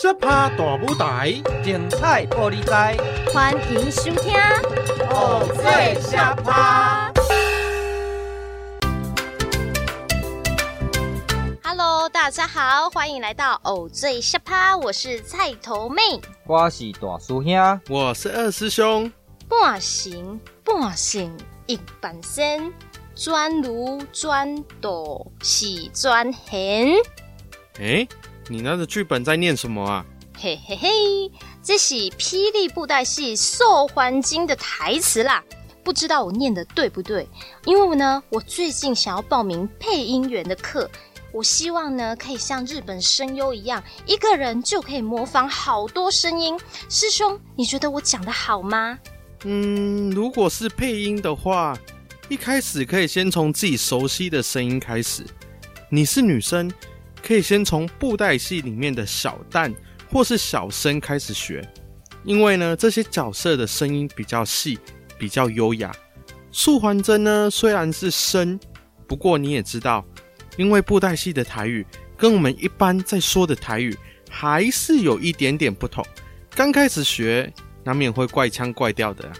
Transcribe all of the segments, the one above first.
小趴大舞台，精彩玻璃台，欢迎收听《偶醉小趴》。Hello，大家好，欢迎来到《偶醉小趴》，我是菜头妹，我是大师兄，我是二师兄。半醒半醒一半身，专如专斗喜专横。哎，你那个剧本在念什么啊？嘿嘿嘿，这是霹雳布袋戏《兽还经》的台词啦。不知道我念的对不对？因为呢，我最近想要报名配音员的课。我希望呢，可以像日本声优一样，一个人就可以模仿好多声音。师兄，你觉得我讲的好吗？嗯，如果是配音的话，一开始可以先从自己熟悉的声音开始。你是女生，可以先从布袋戏里面的小旦或是小生开始学，因为呢，这些角色的声音比较细，比较优雅。素还真呢，虽然是生，不过你也知道，因为布袋戏的台语跟我们一般在说的台语还是有一点点不同。刚开始学。难免会怪腔怪调的。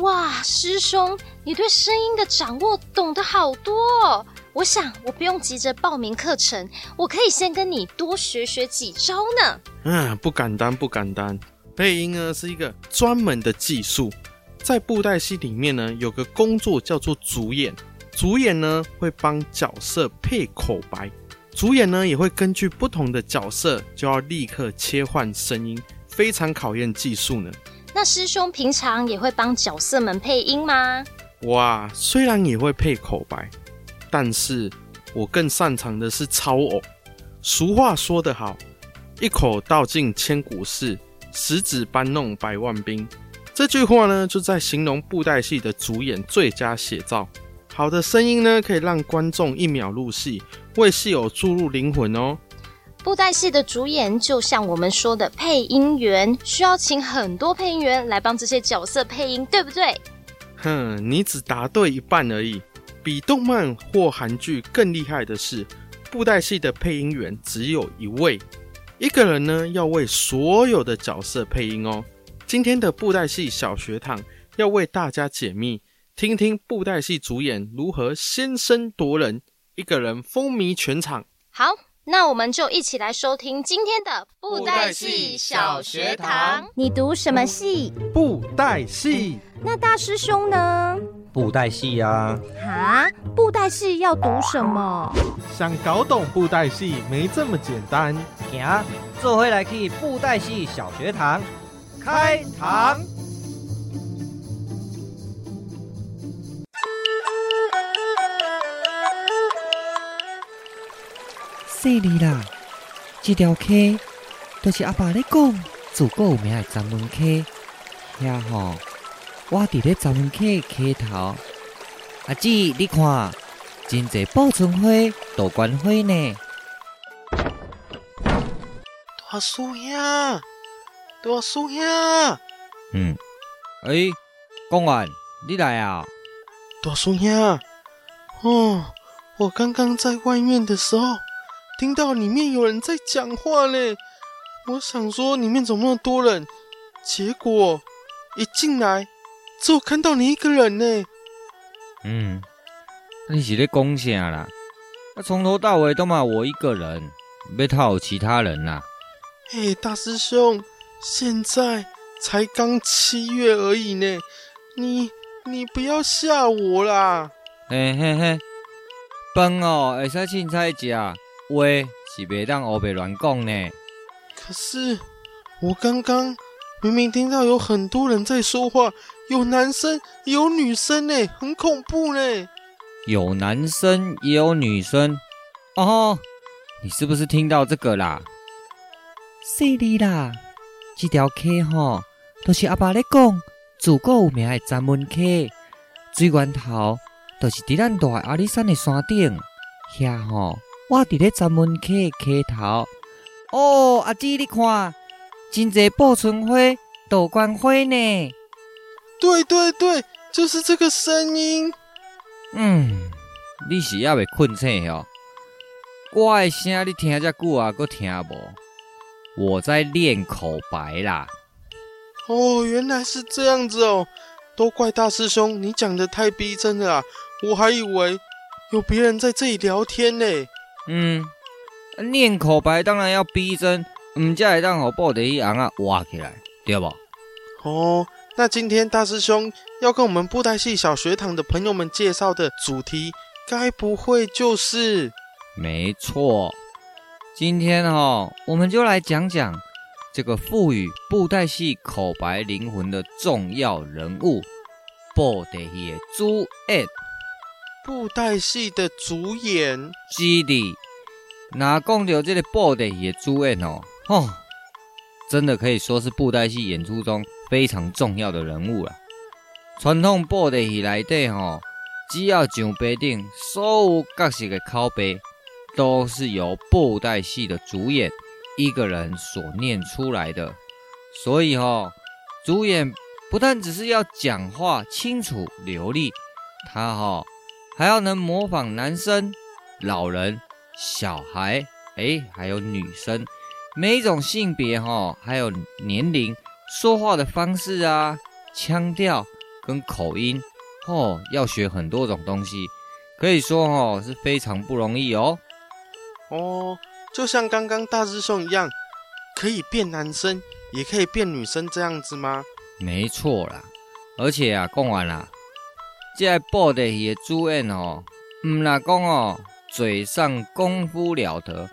哇，师兄，你对声音的掌握懂得好多哦。我想我不用急着报名课程，我可以先跟你多学学几招呢。嗯，不敢当，不敢当。配音呢是一个专门的技术，在布袋戏里面呢有个工作叫做主演，主演呢会帮角色配口白，主演呢也会根据不同的角色就要立刻切换声音，非常考验技术呢。那师兄平常也会帮角色们配音吗？哇，虽然也会配口白，但是我更擅长的是操偶。俗话说得好，一口道尽千古事，十指搬弄百万兵。这句话呢，就在形容布袋戏的主演最佳写照。好的声音呢，可以让观众一秒入戏，为戏偶注入灵魂哦。布袋戏的主演就像我们说的配音员，需要请很多配音员来帮这些角色配音，对不对？哼，你只答对一半而已。比动漫或韩剧更厉害的是，布袋戏的配音员只有一位，一个人呢要为所有的角色配音哦。今天的布袋戏小学堂要为大家解密，听听布袋戏主演如何先声夺人，一个人风靡全场。好。那我们就一起来收听今天的布袋戏小学堂。你读什么戏？布袋戏。那大师兄呢？布袋戏呀。啊？布袋戏要读什么？想搞懂布袋戏没这么简单。行，做回来去布袋戏小学堂，开堂。说你啦，这条溪都是阿爸咧讲，自古有名的闸门溪。遐吼，我伫咧闸门溪溪头。阿姊，你看，真侪报春花、杜鹃花呢。大师兄，大师兄。嗯，诶、欸，公安，你来啊？大师兄，哦，我刚刚在外面的时候。听到里面有人在讲话嘞，我想说里面怎么那么多人，结果一进来只有看到你一个人呢。嗯，你是在讲啥啦？那从头到尾都嘛我一个人，没套其他人啦。嘿，大师兄，现在才刚七月而已呢，你你不要吓我啦。嘿嘿嘿，饭哦，会使凊彩食。喂，是别当欧北乱讲呢。可是我刚刚明明听到有很多人在说话，有男生有女生呢，很恐怖呢。有男生也有女生哦，你是不是听到这个啦？是的啦，这条溪吼都是阿爸咧讲，自古有名的闸门溪，最源头都是伫咱大阿里山的山顶，遐吼。我伫咧闸门溪溪头哦，阿姊你看，真济报春花、杜鹃花呢。对对对，就是这个声音。嗯，你是还未困醒哦？我的声你听遮久啊，阁听无？我在练口白啦。哦，原来是这样子哦，都怪大师兄，你讲得太逼真了，我还以为有别人在这里聊天呢。嗯，念口白当然要逼真，唔才会当好布袋戏昂啊挖起来，对不？哦，那今天大师兄要跟我们布袋戏小学堂的朋友们介绍的主题，该不会就是？没错，今天哦，我们就来讲讲。这个赋予布袋戏口白灵魂的重要人物，布袋戏的主演，布袋戏的主演，是的。那讲到这个布袋戏的主演哦，哦，真的可以说是布袋戏演出中非常重要的人物了。传统布袋戏里底哦，只要上白顶，所有角色的口白都是由布袋戏的主演。一个人所念出来的，所以哦，主演不但只是要讲话清楚流利，他哈还要能模仿男生、老人、小孩，哎，还有女生，每一种性别哈，还有年龄，说话的方式啊，腔调跟口音，哦，要学很多种东西，可以说哦是非常不容易哦。哦。就像刚刚大师兄一样，可以变男生，也可以变女生这样子吗？没错啦，而且啊，讲完啦，这布袋戏的主演哦，唔啦讲哦，嘴上功夫了得，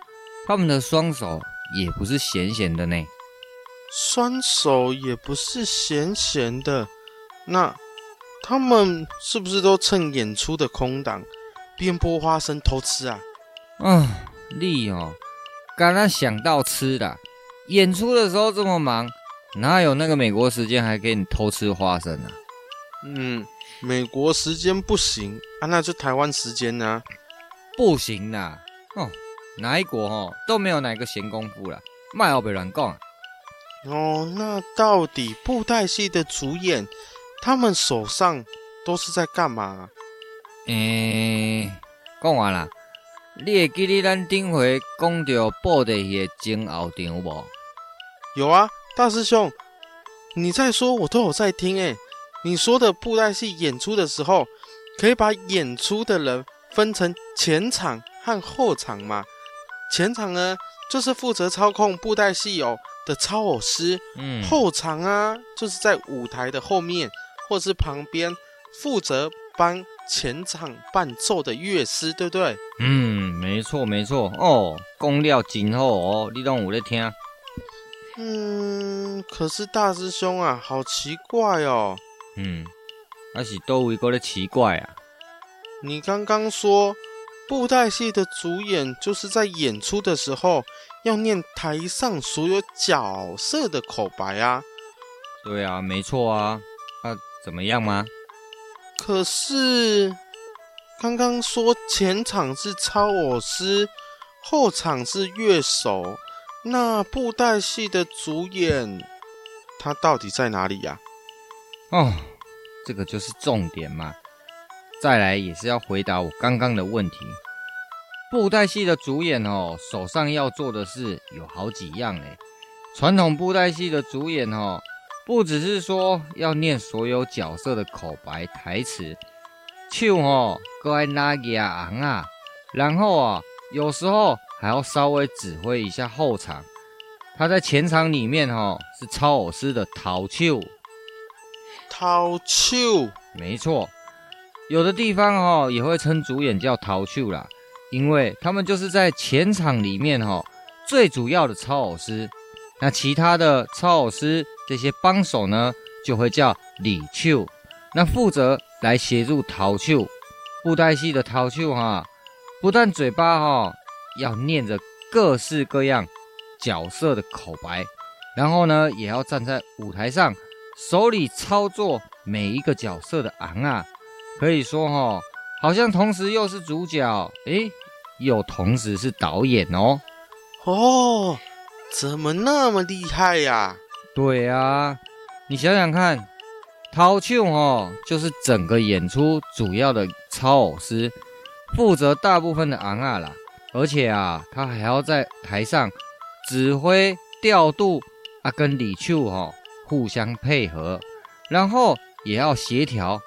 他们的双手也不是闲闲的呢。双手也不是闲闲的，那他们是不是都趁演出的空档边剥花生偷吃啊？啊，厉哦。刚刚想到吃的，演出的时候这么忙，哪有那个美国时间还给你偷吃花生啊？嗯，美国时间不行啊，那就台湾时间呢？不行啦！哦，哪一国哦都没有哪个闲工夫啦，卖奥别乱讲啊！哦，那到底布袋戏的主演，他们手上都是在干嘛？诶，讲完啦。你会记得咱顶回讲到布袋戏的前后场无？有啊，大师兄，你在说，我都有在听诶。你说的布袋戏演出的时候，可以把演出的人分成前场和后场嘛？前场呢，就是负责操控布袋戏偶的操偶师。嗯，后场啊，就是在舞台的后面或是旁边负责帮前场伴奏的乐师，对不对？嗯，没错没错哦，讲了真好哦，你都有在听。嗯，可是大师兄啊，好奇怪哦。嗯，还是多为过的奇怪啊。你刚刚说布袋戏的主演就是在演出的时候要念台上所有角色的口白啊。对啊，没错啊。啊，怎么样吗？可是刚刚说前场是操偶师，后场是乐手，那布袋戏的主演他到底在哪里呀？哦，这个就是重点嘛。再来也是要回答我刚刚的问题。布袋戏的主演哦，手上要做的事有好几样嘞。传统布袋戏的主演哦。不只是说要念所有角色的口白台词，手哦，搁爱拿个昂啊，然后啊，有时候还要稍微指挥一下后场。他在前场里面哦，是操偶师的头手，头手，没错。有的地方哦，也会称主演叫头手啦，因为他们就是在前场里面哦，最主要的操偶师。那其他的操偶师。这些帮手呢，就会叫里手，那负责来协助头手。布袋戏的头手哈，不但嘴巴哈要念着各式各样角色的口白，然后呢，也要站在舞台上，手里操作每一个角色的昂啊，可以说哈，好像同时又是主角，诶，又同时是导演哦。哦，怎么那么厉害呀？对啊，你想想看，头手哦，就是整个演出主要的操偶师，负责大部分的昂啊啦，而且啊，他还要在台上指挥调度啊，跟李秋哈互相配合，然后也要协调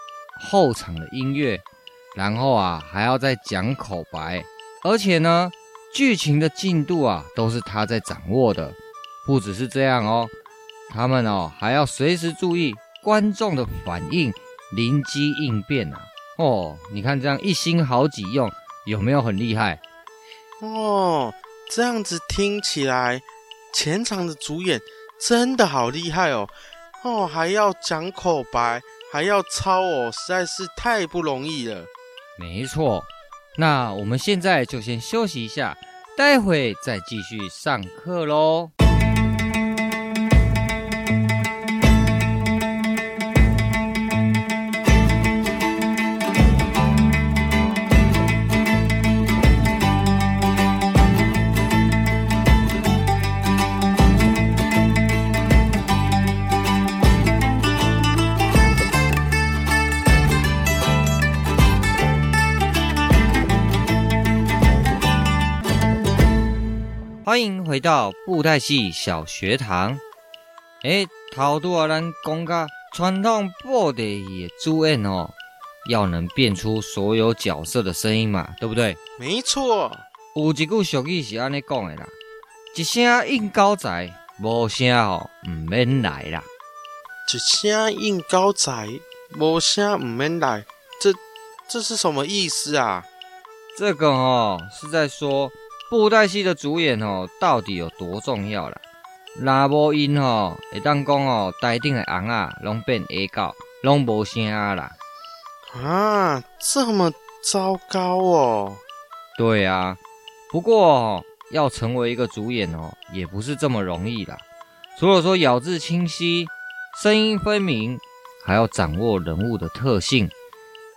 后场的音乐，然后啊还要再讲口白，而且呢，剧情的进度啊都是他在掌握的。不只是这样哦，他们哦还要随时注意观众的反应，灵机应变啊！哦，你看这样一心好几用，有没有很厉害？哦，这样子听起来，前场的主演真的好厉害哦！哦，还要讲口白，还要抄哦，实在是太不容易了。没错，那我们现在就先休息一下，待会再继续上课喽。欢迎回到布袋戏小学堂。诶，头拄啊，咱讲个传统布袋戏的主演哦，要能变出所有角色的声音嘛，对不对？没错。有一句俗语是安尼讲的啦：一声应高仔，无声哦，唔免来啦。一声应高仔，无声唔免来，这这是什么意思啊？这个哦，是在说。布袋戏的主演哦，到底有多重要啦？若无因吼，会当讲哦，台顶的红啊，拢变下高，拢无声啦。啊，这么糟糕哦！对啊，不过要成为一个主演哦，也不是这么容易啦。除了说咬字清晰、声音分明，还要掌握人物的特性，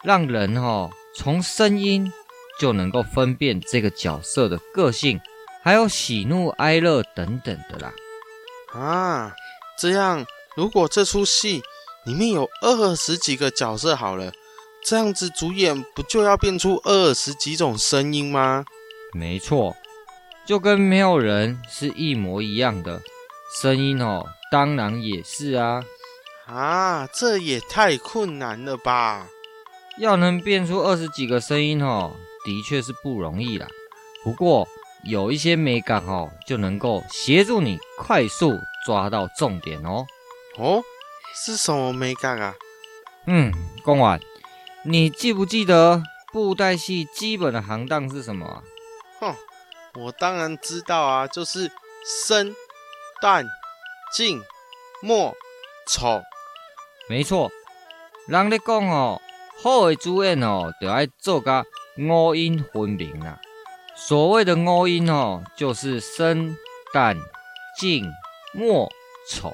让人哦从声音。就能够分辨这个角色的个性，还有喜怒哀乐等等的啦。啊，这样如果这出戏里面有二十几个角色好了，这样子主演不就要变出二十几种声音吗？没错，就跟没有人是一模一样的声音哦，当然也是啊。啊，这也太困难了吧！要能变出二十几个声音哦。的确是不容易啦，不过有一些美感哦，就能够协助你快速抓到重点哦。哦，是什么美感啊？嗯，公完，你记不记得布袋戏基本的行当是什么啊？哼，我当然知道啊，就是生、旦、净、末、丑。没错，人咧讲哦，好的主演哦，就爱做个。五音分明啊，所谓的五音哦，就是生、旦、净、末、丑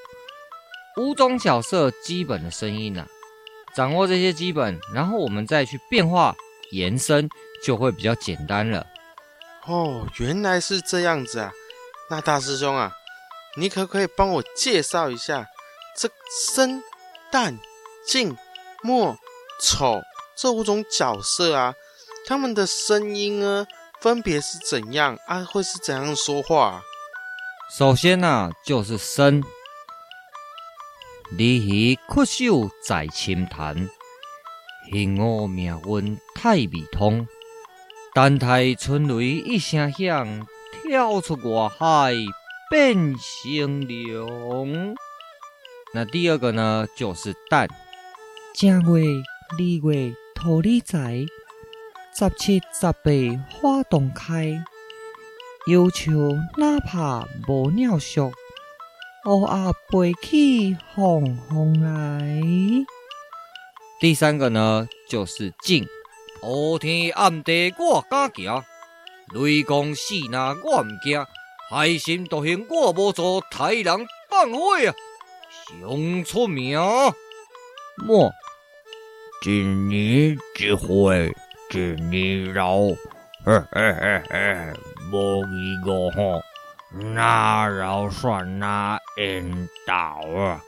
五种角色基本的声音啊。掌握这些基本，然后我们再去变化延伸，就会比较简单了。哦，原来是这样子啊！那大师兄啊，你可不可以帮我介绍一下这生、旦、净、末、丑这五种角色啊？他们的声音呢，分别是怎样啊？会是怎样说话？首先呢、啊，就是声。鲤鱼曲首在深潭，幸我命运太未通。等待春雷一声响，跳出外海变成龙。那第二个呢，就是蛋。正月、二月兔儿在。十七十八花洞开，忧愁哪怕无鸟宿，乌鸦飞起凤凰来。第三个呢，就是静。乌天暗地我敢行，雷公死那我唔惊，海神独行我无做，太人放火啊，上出名。莫，今年之会。今年老，嘿嘿嘿嘿，无一个吼，哪饶算哪缘投啊？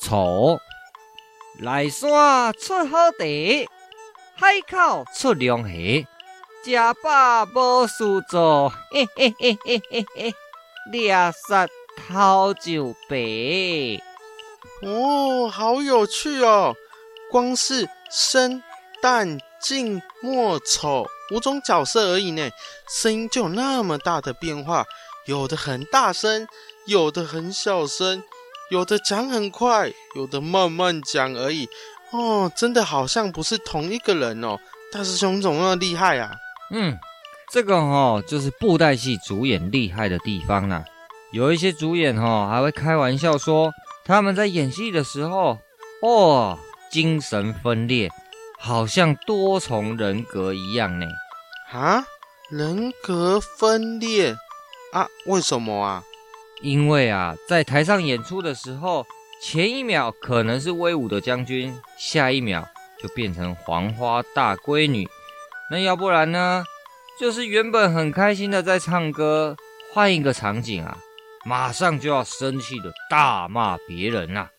丑，内山出好茶，海口出龙虾，食饱无事做，嘿嘿嘿嘿嘿嘿。掠杀头就白。哦，好有趣哦！光是生、旦、净、末、丑五种角色而已呢，声音就有那么大的变化，有的很大声，有的很小声，有的讲很快，有的慢慢讲而已。哦，真的好像不是同一个人哦。大师兄怎么那么厉害啊？嗯，这个哦，就是布袋戏主演厉害的地方啦。有一些主演哦，还会开玩笑说，他们在演戏的时候，哦，精神分裂，好像多重人格一样呢。啊，人格分裂啊？为什么啊？因为啊，在台上演出的时候，前一秒可能是威武的将军，下一秒就变成黄花大闺女。那要不然呢？就是原本很开心的在唱歌，换一个场景啊，马上就要生气的大骂别人啊。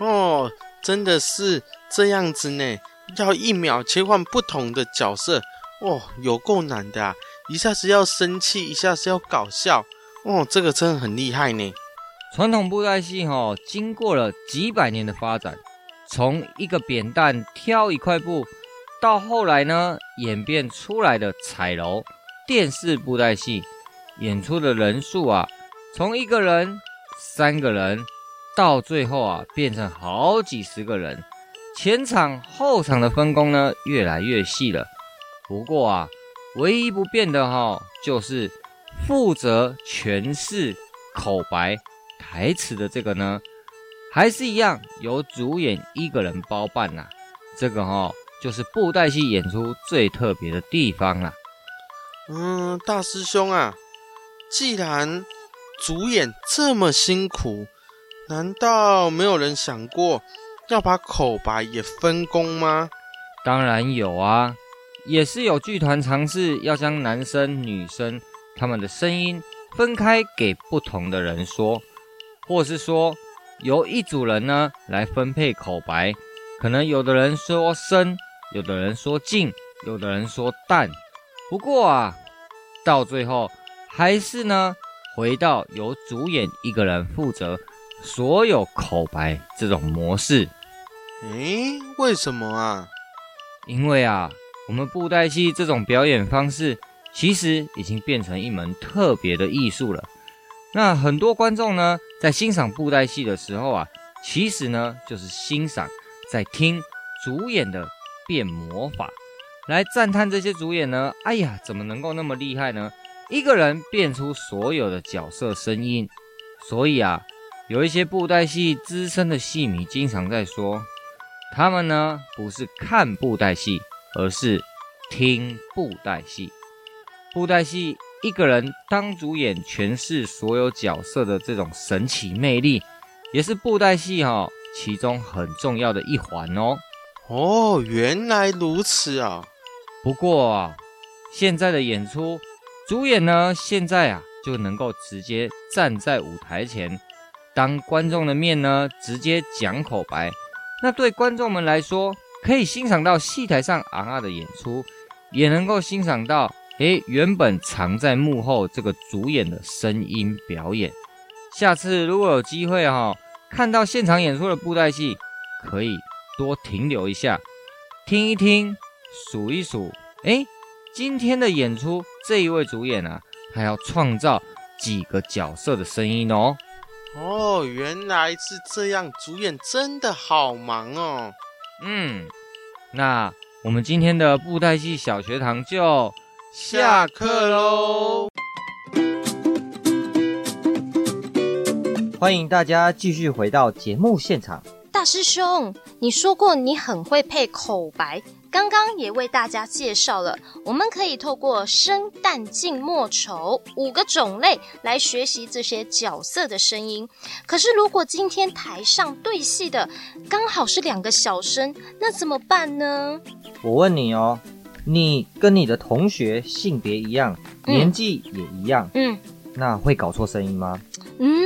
哦，真的是这样子呢，要一秒切换不同的角色，哦，有够难的啊！一下子要生气，一下子要搞笑，哦，这个真的很厉害呢。传统布袋戏哈，经过了几百年的发展，从一个扁担挑一块布，到后来呢，演变出来的彩楼电视布袋戏，演出的人数啊，从一个人、三个人，到最后啊，变成好几十个人，前场后场的分工呢，越来越细了。不过啊，唯一不变的哈，就是负责诠释口白。台词的这个呢，还是一样由主演一个人包办呐、啊。这个哈、就是布袋戏演出最特别的地方啦。嗯，大师兄啊，既然主演这么辛苦，难道没有人想过要把口白也分工吗？当然有啊，也是有剧团尝试要将男生、女生他们的声音分开给不同的人说。或是说由一组人呢来分配口白，可能有的人说深，有的人说静，有的人说淡。不过啊，到最后还是呢回到由主演一个人负责所有口白这种模式。诶，为什么啊？因为啊，我们布袋戏这种表演方式其实已经变成一门特别的艺术了。那很多观众呢，在欣赏布袋戏的时候啊，其实呢就是欣赏，在听主演的变魔法，来赞叹这些主演呢，哎呀，怎么能够那么厉害呢？一个人变出所有的角色声音。所以啊，有一些布袋戏资深的戏迷经常在说，他们呢不是看布袋戏，而是听布袋戏。布袋戏。一个人当主演诠释所有角色的这种神奇魅力，也是布袋戏哈其中很重要的一环哦。哦，原来如此啊！不过啊，现在的演出主演呢，现在啊就能够直接站在舞台前，当观众的面呢，直接讲口白。那对观众们来说，可以欣赏到戏台上昂昂的演出，也能够欣赏到。诶，原本藏在幕后这个主演的声音表演，下次如果有机会哈、看到现场演出的布袋戏，可以多停留一下，听一听，数一数。诶，今天的演出这一位主演啊，还要创造几个角色的声音哦。哦，原来是这样，主演真的好忙哦。嗯，那我们今天的布袋戏小学堂就。下课喽！欢迎大家继续回到节目现场。大师兄，你说过你很会配口白，刚刚也为大家介绍了，我们可以透过生、旦、净、末、丑五个种类来学习这些角色的声音。可是，如果今天台上对戏的刚好是两个小生，那怎么办呢？我问你哦。你跟你的同学性别一样，嗯、年纪也一样，嗯，那会搞错声音吗？嗯，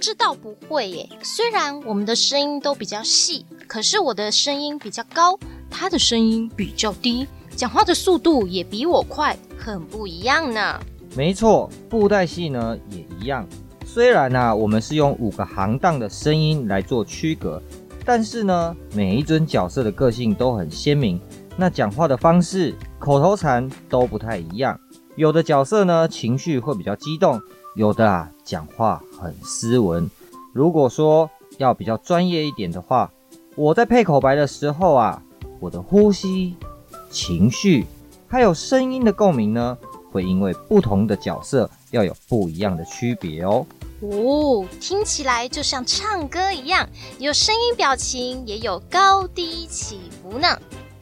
这倒不会耶。虽然我们的声音都比较细，可是我的声音比较高，他的声音比较低，讲话的速度也比我快，很不一样呢。没错，布袋戏呢也一样，虽然啊，我们是用五个行当的声音来做区隔，但是呢，每一尊角色的个性都很鲜明，那讲话的方式、口头禅都不太一样。有的角色呢，情绪会比较激动；有的啊，讲话很斯文。如果说要比较专业一点的话，我在配口白的时候啊，我的呼吸、情绪还有声音的共鸣呢，会因为不同的角色要有不一样的区别哦。哦，听起来就像唱歌一样，有声音、表情，也有高低起伏呢。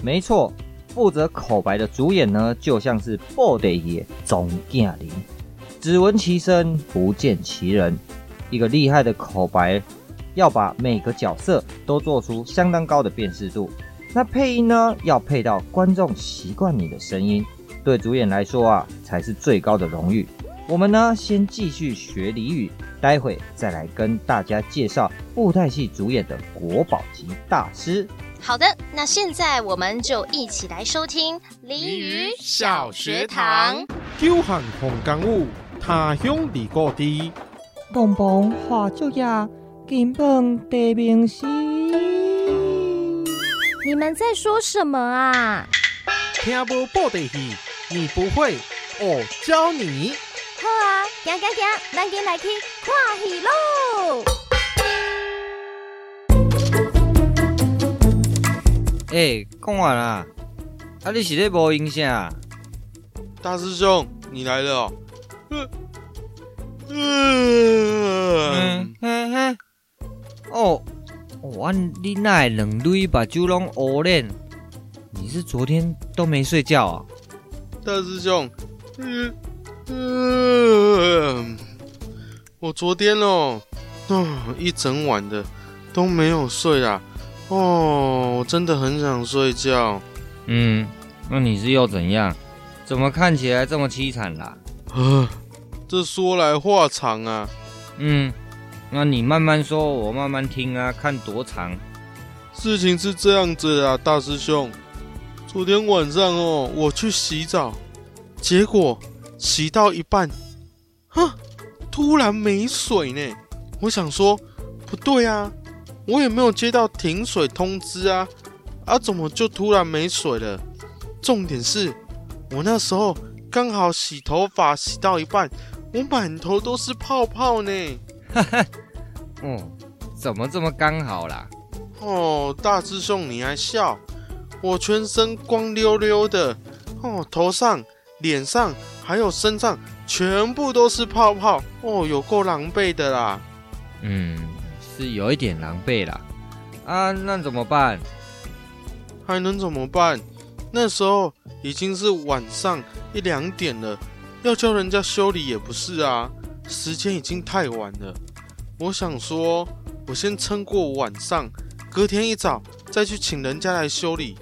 没错。负责口白的主演呢，就像是布袋爷总经理，只闻其声不见其人。一个厉害的口白，要把每个角色都做出相当高的辨识度。那配音呢，要配到观众习惯你的声音，对主演来说啊，才是最高的荣誉。我们呢，先继续学俚语，待会再来跟大家介绍布袋戏主演的国宝级大师。好的，那现在我们就一起来收听俚语小学堂。久旱逢甘雨，他乡遇故知。东风化作叶，金榜题名时。你们在说什么啊？听无布袋戏，你不会，我教你。好啊，行行行，咱今来去看戏喽。哎、欸，讲完啦！啊，你是咧播音啥？大师兄，你来了哦。嗯嗯嗯嗯。哦，哇，你那两蕊目睭拢乌脸，你是昨天都没睡觉啊？大师兄，嗯嗯，我昨天哦，啊，一整晚的都没有睡啊。哦，我真的很想睡觉。嗯，那你是又怎样？怎么看起来这么凄惨啦？啊，这说来话长啊。嗯，那你慢慢说，我慢慢听啊，看多长。事情是这样子的啊，大师兄。昨天晚上哦，我去洗澡，结果洗到一半，哼，突然没水呢。我想说，不对啊。我也没有接到停水通知啊，啊，怎么就突然没水了？重点是，我那时候刚好洗头发洗到一半，我满头都是泡泡呢。哈哈，哦，怎么这么刚好啦？哦，大师兄你还笑？我全身光溜溜的，哦，头上、脸上还有身上全部都是泡泡，哦，有够狼狈的啦。嗯。是有一点狼狈啦，啊，那怎么办？还能怎么办？那时候已经是晚上一两点了，要叫人家修理也不是啊，时间已经太晚了。我想说，我先撑过晚上，隔天一早再去请人家来修理。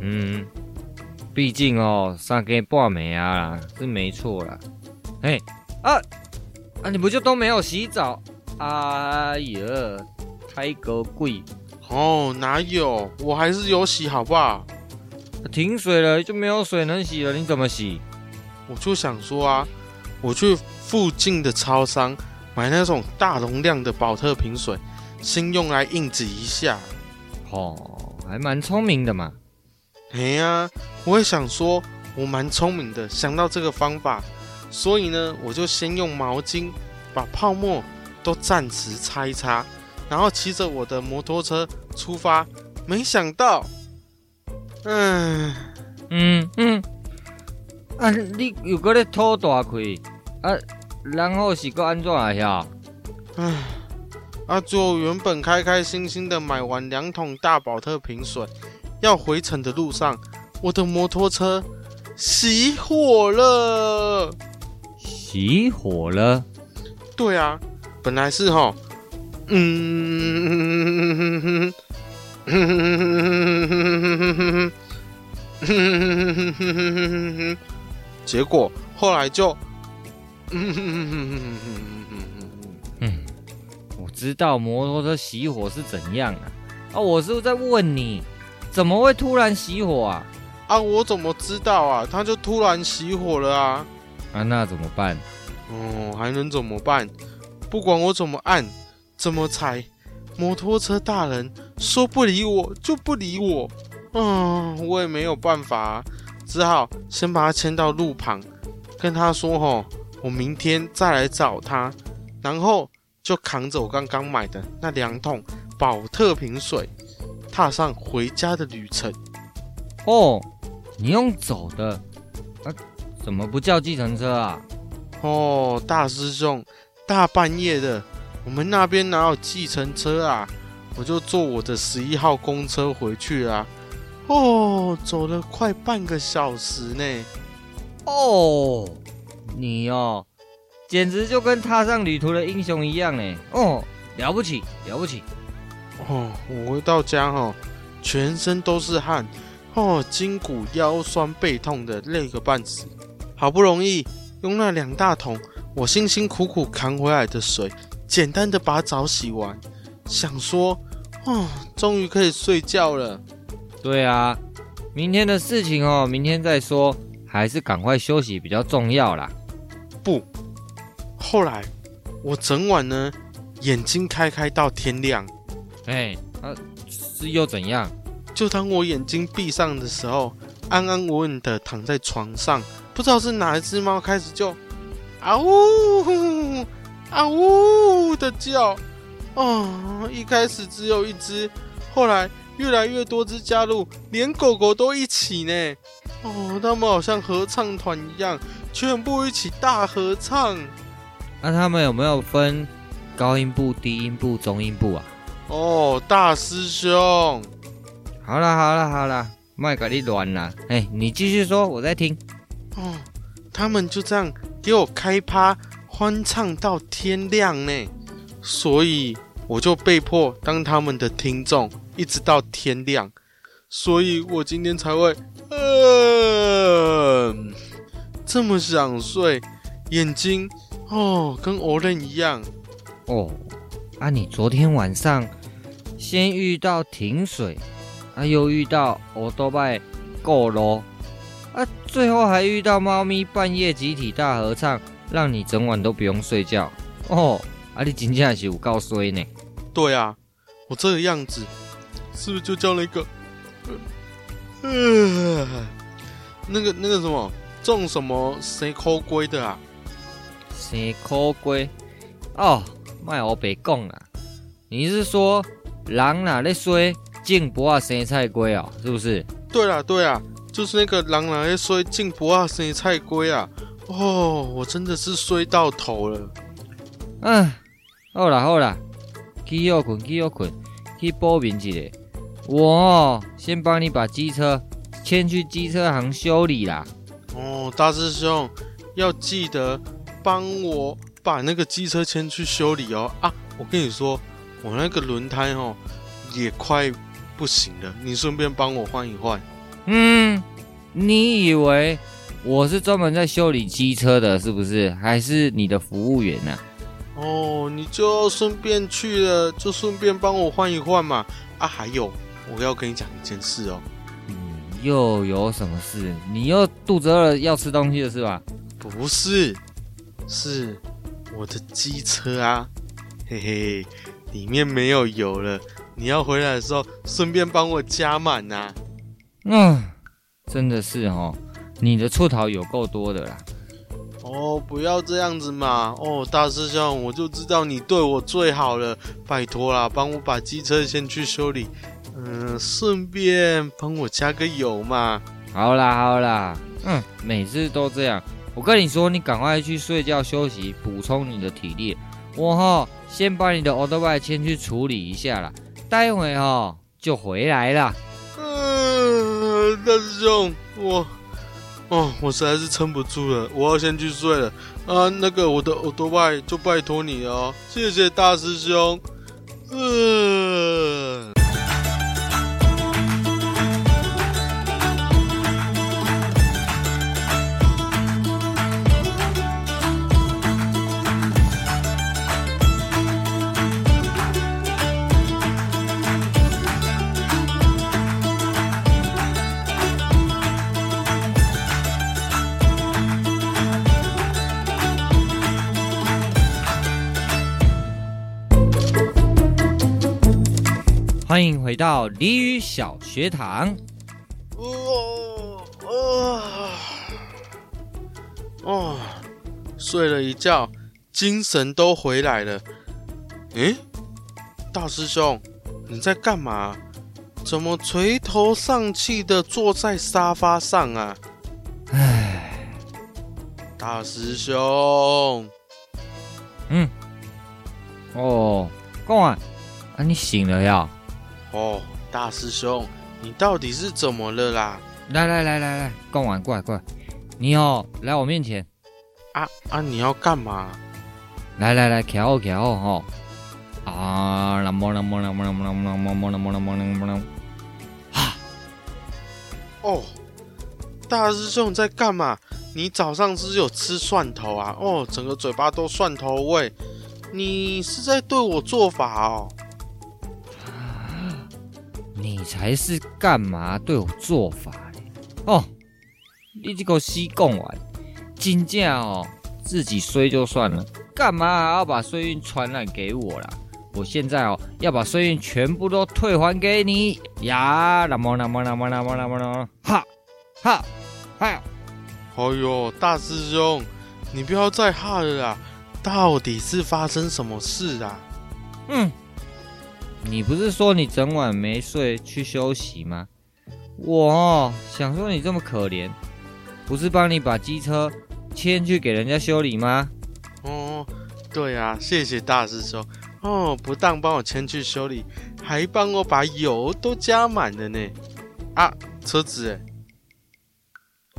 嗯，毕竟哦，三更半暝啊，是没错啦。哎，啊啊，你不就都没有洗澡？哎呀，太高贵哦！哪有？我还是有洗，好不好？停水了就没有水能洗了，你怎么洗？我就想说啊，我去附近的超商买那种大容量的保特瓶水，先用来应急一下。哦，还蛮聪明的嘛。哎呀，我也想说，我蛮聪明的，想到这个方法，所以呢，我就先用毛巾把泡沫。都暂时擦一擦，然后骑着我的摩托车出发。没想到，嗯嗯嗯，啊，你又搁咧吐大亏啊，然后是搁安怎啊？呀，唉，啊，就原本开开心心的买完两桶大宝特瓶水，要回程的路上，我的摩托车熄火了。熄火了？对啊。本来是哈，嗯，结果后来就，嗯，我知道摩托车熄火是怎样啊，啊，我是不是在问你，怎么会突然熄火啊？啊，我怎么知道啊？他就突然熄火了啊！啊，那怎么办？哦，还能怎么办？不管我怎么按，怎么踩，摩托车大人说不理我就不理我。嗯，我也没有办法，只好先把他牵到路旁，跟他说：“吼，我明天再来找他。”然后就扛着我刚刚买的那两桶宝特瓶水，踏上回家的旅程。哦，你用走的，啊，怎么不叫计程车啊？哦，大师兄，大半夜的，我们那边哪有计程车啊？我就坐我的十一号公车回去啊。哦，走了快半个小时呢。哦，你哦，简直就跟踏上旅途的英雄一样呢。哦，了不起，了不起。哦，我回到家哦，全身都是汗，哦，筋骨腰酸背痛的，累个半死。好不容易用那两大桶我辛辛苦苦扛回来的水，简单的把澡洗完，想说，哦，终于可以睡觉了。对啊，明天的事情哦，明天再说，还是赶快休息比较重要啦。不，后来我整晚呢，眼睛开开到天亮。哎，啊，是又怎样？就当我眼睛闭上的时候，安安稳稳的躺在床上，不知道是哪一只猫开始就啊呜啊呜的叫。哦，一开始只有一只，后来。越来越多只加入，连狗狗都一起呢。哦，他们好像合唱团一样，全部一起大合唱。那、啊、他们有没有分高音部、低音部、中音部啊？哦，大师兄。好了好了好了，麦克你乱了。哎，你继续说，我在听。哦，他们就这样给我开趴，欢唱到天亮呢。所以我就被迫当他们的听众。一直到天亮，所以我今天才会，呃，这么想睡，眼睛哦，跟偶然一样。哦，啊，你昨天晚上先遇到停水，啊，又遇到欧多拜过路，啊，最后还遇到猫咪半夜集体大合唱，让你整晚都不用睡觉。哦，啊，你真正是有够衰呢。对啊，我这个样子。是不是就叫了一个，呃，那个那个什么种什么生抠龟的啊？生抠龟？哦，卖我别讲啊！你是说狼哪咧说种不啊生菜龟啊？是不是？对啊对啊，就是那个狼哪咧说种不啊生菜龟啊！哦，我真的是衰到头了。嗯，好啦好啦，去休困去休困，去报名一下。我先帮你把机车牵去机车行修理啦。哦，大师兄要记得帮我把那个机车牵去修理哦。啊，我跟你说，我那个轮胎哦也快不行了，你顺便帮我换一换。嗯，你以为我是专门在修理机车的，是不是？还是你的服务员呢？哦，你就顺便去了，就顺便帮我换一换嘛。啊，还有。我要跟你讲一件事哦。嗯，又有什么事？你又肚子饿了要吃东西了是吧？不是，是我的机车啊，嘿嘿，里面没有油了。你要回来的时候顺便帮我加满呐。嗯，真的是哦，你的醋桃有够多的啦。哦，不要这样子嘛。哦，大师兄，我就知道你对我最好了，拜托啦，帮我把机车先去修理。嗯，顺便帮我加个油嘛。好啦好啦，嗯，每次都这样。我跟你说，你赶快去睡觉休息，补充你的体力。我哈先把你的欧兜拜先去处理一下啦，待会哈就回来啦。嗯，大师兄，我哦，我实在是撑不住了，我要先去睡了。啊，那个我的欧兜拜就拜托你哦，谢谢大师兄。嗯。欢迎回到俚语小学堂。哦哦哦，睡了一觉，精神都回来了。诶，大师兄，你在干嘛？怎么垂头丧气的坐在沙发上啊？唉，大师兄，嗯，哦，讲啊，啊，你醒了呀？哦，大师兄，你到底是怎么了啦？来来来来来，逛完过来过来，你哦，来我面前。啊啊，你要干嘛？来来来，瞧瞧哦。啊！那么那么那么那么那么那么那么那么那么啦！哈！哦，大师兄在干嘛？你早上是有吃蒜头啊？哦，整个嘴巴都蒜头味，你是在对我做法哦？你才是干嘛对我做法嘞？哦，你这个西贡完，真正哦，自己衰就算了，干嘛还要把衰运传染给我啦？我现在哦，要把衰运全部都退还给你呀！那么那么那么那么那么啦！哈哈哈！哎呦，大师兄，你不要再哈了啦！到底是发生什么事啊？嗯，你不是说你整晚没睡去休息吗？我哦，想说你这么可怜，不是帮你把机车牵去给人家修理吗？哦，对啊，谢谢大师兄。哦，不但帮我牵去修理，还帮我把油都加满了呢。啊，车子，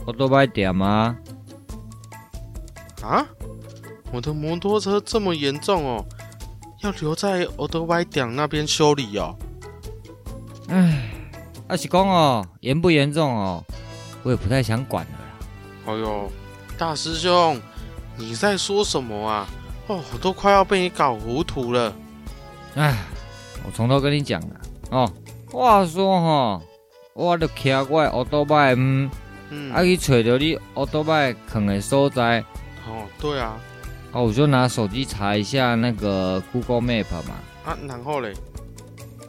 我都买点吗？啊，我的摩托车这么严重哦，要留在欧多拜店那边修理哦。唉，阿是讲哦，严不严重哦，我也不太想管了啦。哎呦，大师兄，你在说什么啊？哦，我都快要被你搞糊涂了。唉，我从头跟你讲了哦。话说哈、哦，我就骑我的奥多拜，嗯，啊去找着你奥多拜坑的所在。哦，对啊。哦、啊，我就拿手机查一下那个 Google Map 嘛。啊，然后嘞？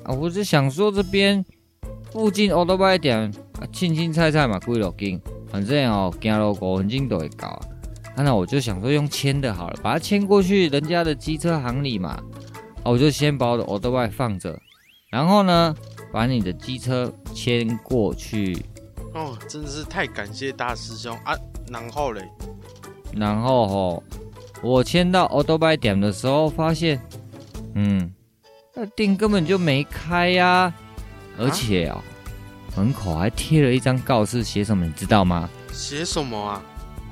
啊，我是想说这边附近奥多拜点，啊，青青菜菜嘛，几路近，反正哦，行路五分钟都会到。啊、那我就想说用牵的好了，把它牵过去人家的机车行里嘛。啊，我就先把我的欧兜拜放着，然后呢，把你的机车牵过去。哦，真是太感谢大师兄啊！然后嘞，然后吼，我签到欧兜拜点的时候，发现，嗯，那店根本就没开呀、啊，而且啊，门口还贴了一张告示，写什么你知道吗？写什么啊？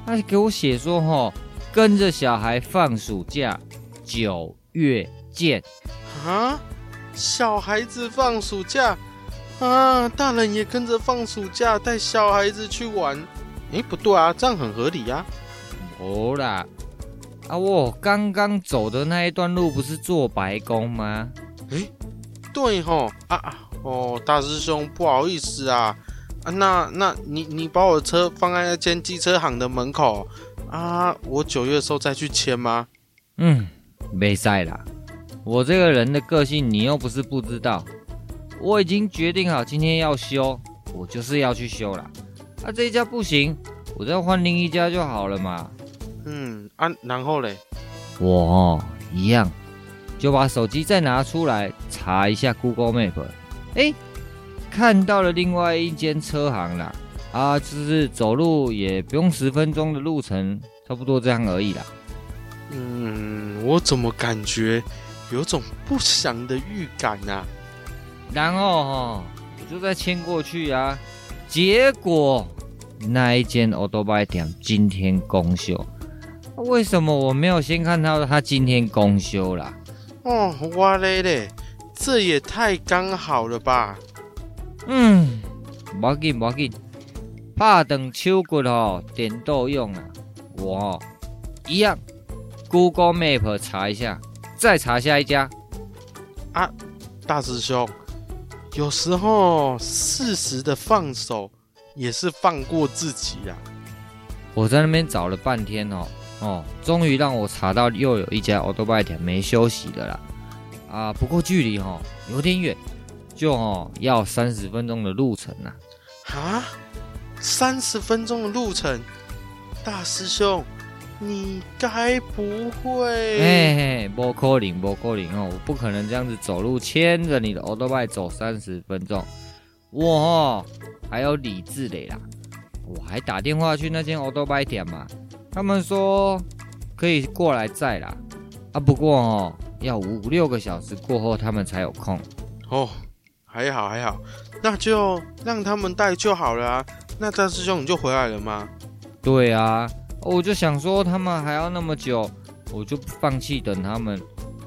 他给我写说，吼，跟着小孩放暑假，九月见。啊，小孩子放暑假啊，大人也跟着放暑假，带小孩子去玩。诶，不对啊，这样很合理呀、啊。哦啦，啊，我刚刚走的那一段路不是做白工吗？诶，对吼，啊啊，哦，大师兄，不好意思啊。啊，那那你你把我的车放在那间机车行的门口啊？我九月的时候再去签吗？嗯，没赛啦。我这个人的个性你又不是不知道，我已经决定好今天要修，我就是要去修了。啊，这一家不行，我再换另一家就好了嘛。嗯，啊，然后嘞，我哦一样，就把手机再拿出来查一下 Google Map，哎。看到了另外一间车行啦，啊，就是走路也不用十分钟的路程，差不多这样而已啦。嗯，我怎么感觉有种不祥的预感啊？然后哈，我就再牵过去啊，结果那一间欧多拜店今天公休，为什么我没有先看到他今天公休啦？哦，哇嘞嘞，这也太刚好了吧！嗯，无要紧无要紧，拍断手骨哦，点到用啊。我哦一样，Google Map 查一下，再查下一家。啊，大师兄，有时候适时的放手也是放过自己呀。我在那边找了半天哦，哦，终于让我查到又有一家欧多拜店没休息的啦。啊，不过距离哦有点远。就哦要三十分钟的路程啊。啊，三十分钟的路程，大师兄，你该不会？嘿嘿，不可能，不可能哦，我不可能这样子走路牵着你的欧多拜走三十分钟。我哦还有李志磊啦，我还打电话去那间欧多拜店嘛，他们说可以过来载啦。啊，不过哦要五六个小时过后他们才有空。哦，还好还好。那就让他们带就好了啊。那大师兄你就回来了吗？对啊，我就想说他们还要那么久，我就放弃等他们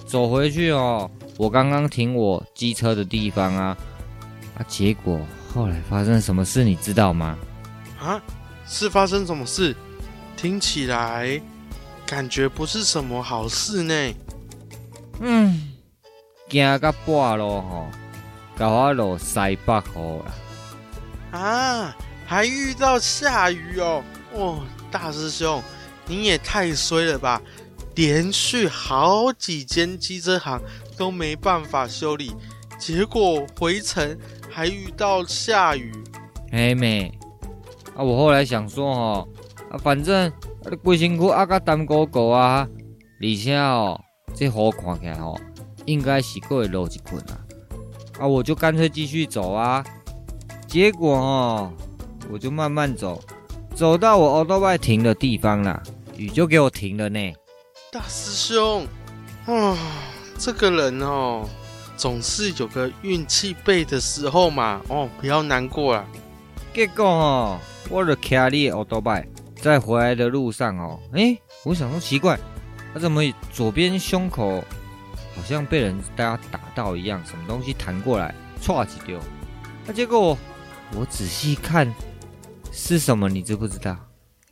走回去哦。我刚刚停我机车的地方啊，啊，结果后来发生什么事你知道吗？啊，是发生什么事？听起来感觉不是什么好事呢。嗯，行到半路吼。搞我落西北雨啦啊！还遇到下雨哦！哦，大师兄，你也太衰了吧！连续好几间机车行都没办法修理，结果回程还遇到下雨。嘿妹，啊，我后来想说哦，啊，反正规身躯啊，甲单哥哥啊，而且哦，这雨看起来哦，应该是过会落一困啊。啊，我就干脆继续走啊！结果哦，我就慢慢走，走到我欧兜拜停的地方啦，雨就给我停了呢。大师兄，啊，这个人哦，总是有个运气背的时候嘛。哦，不要难过啦。结果哦，我就骑你欧兜拜，在回来的路上哦，诶，我想说奇怪，他怎么左边胸口？好像被人家打到一样，什么东西弹过来，唰几丢。那结果我，我仔细看，是什么？你知不知道？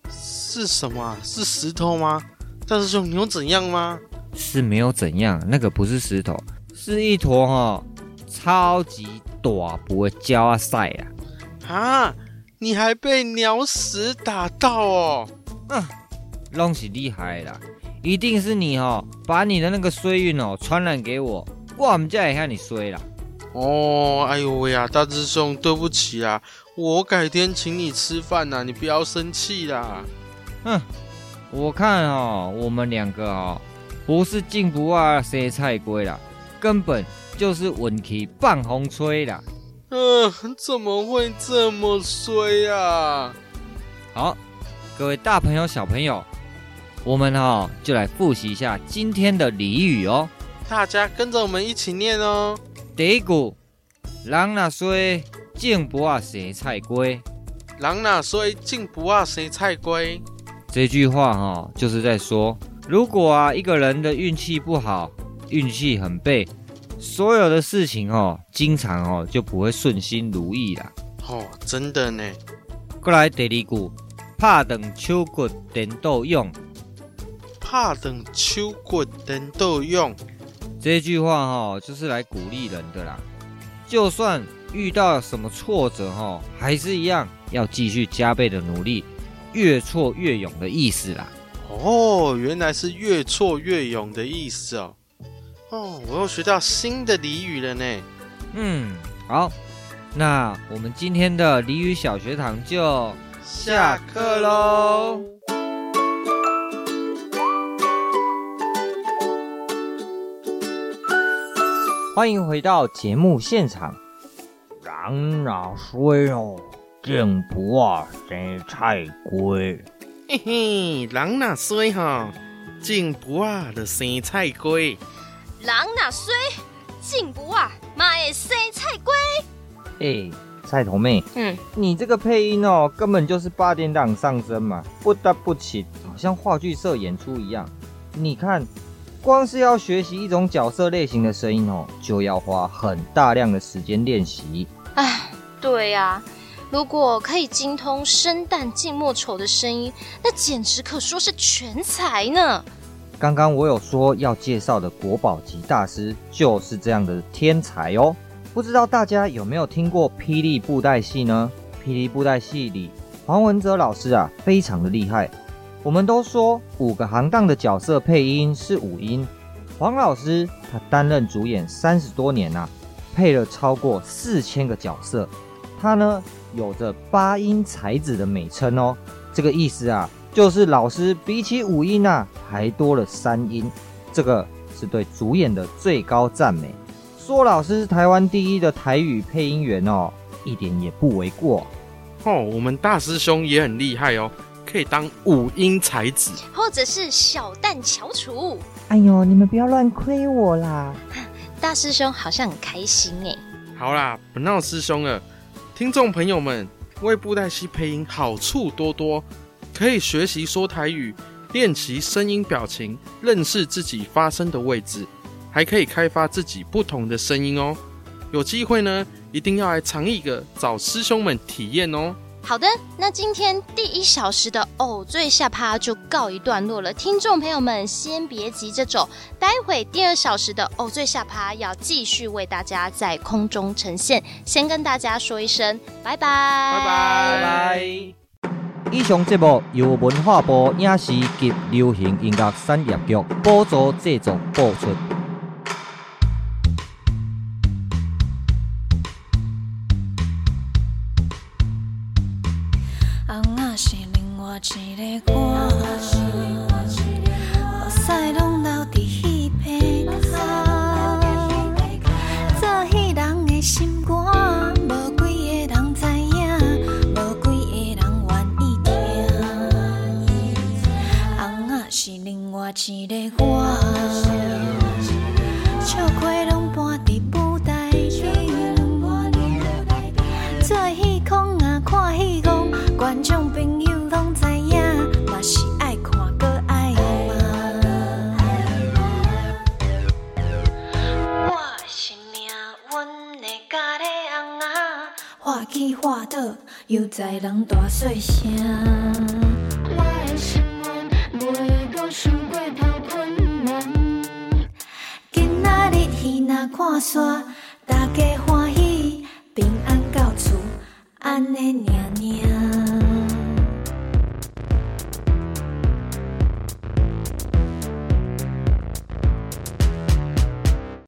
是什么啊？是石头吗？大师兄，你有怎样吗？是没有怎样，那个不是石头，是一坨哈、哦、超级大不会胶啊塞啊！啊，你还被鸟屎打到哦？嗯，弄是厉害啦。一定是你哦，把你的那个衰运哦传染给我，我们家也看你衰了。哦，哎呦喂呀，大师兄，对不起啊，我改天请你吃饭呐，你不要生气啦。哼，我看哦，我们两个哦，不是进不啊谁菜龟啦，根本就是运气放风吹啦。嗯，怎么会这么衰啊？好，各位大朋友小朋友。我们哈、哦、就来复习一下今天的俚语哦，大家跟着我们一起念哦。第一句，人若衰，种不啊生菜龟。人若衰，种不啊生菜龟。这句话哈、哦，就是在说，如果啊一个人的运气不好，运气很背，所有的事情哦，经常哦就不会顺心如意啦。哦，真的呢。过来第二句，怕等秋骨颠倒勇。怕等秋滚等豆用，这句话哈、哦，就是来鼓励人的啦。就算遇到什么挫折哈、哦，还是一样要继续加倍的努力，越挫越勇的意思啦。哦，原来是越挫越勇的意思哦。哦，我又学到新的俚语了呢。嗯，好，那我们今天的俚语小学堂就下课喽。欢迎回到节目现场。人若衰哦，种不啊生菜龟。嘿嘿，人若衰哈，种不啊的生菜龟。人若衰，进不啊嘛会生菜龟。哎，菜头妹，嗯，你这个配音哦，根本就是八点档上身嘛，不得不起，好像话剧社演出一样。你看。光是要学习一种角色类型的声音哦，就要花很大量的时间练习。哎，对呀、啊，如果可以精通生旦净末丑的声音，那简直可说是全才呢。刚刚我有说要介绍的国宝级大师就是这样的天才哦。不知道大家有没有听过霹雳布袋戏呢？霹雳布袋戏里，黄文择老师啊，非常的厉害。我们都说五个行当的角色配音是五音，黄老师他担任主演三十多年呐、啊，配了超过四千个角色。他呢，有着八音才子的美称哦。这个意思啊，就是老师比起五音啊，还多了三音。这个是对主演的最高赞美。说老师是台湾第一的台语配音员哦，一点也不为过。哦，我们大师兄也很厉害哦，可以当五音才子，或者是小旦翘楚。哎呦，你们不要乱亏我啦！大师兄好像很开心哎。好啦，不闹师兄了。听众朋友们，为布袋戏配音好处多多，可以学习说台语，练习声音表情，认识自己发声的位置。还可以开发自己不同的声音哦，有机会呢，一定要来尝一个，找师兄们体验哦。好的，那今天第一小时的偶醉下趴就告一段落了，听众朋友们先别急着走，待会第二小时的偶醉下趴要继续为大家在空中呈现，先跟大家说一声拜拜，拜拜拜拜。以上节目由文化部影视及流行音乐产业局补助制作播出。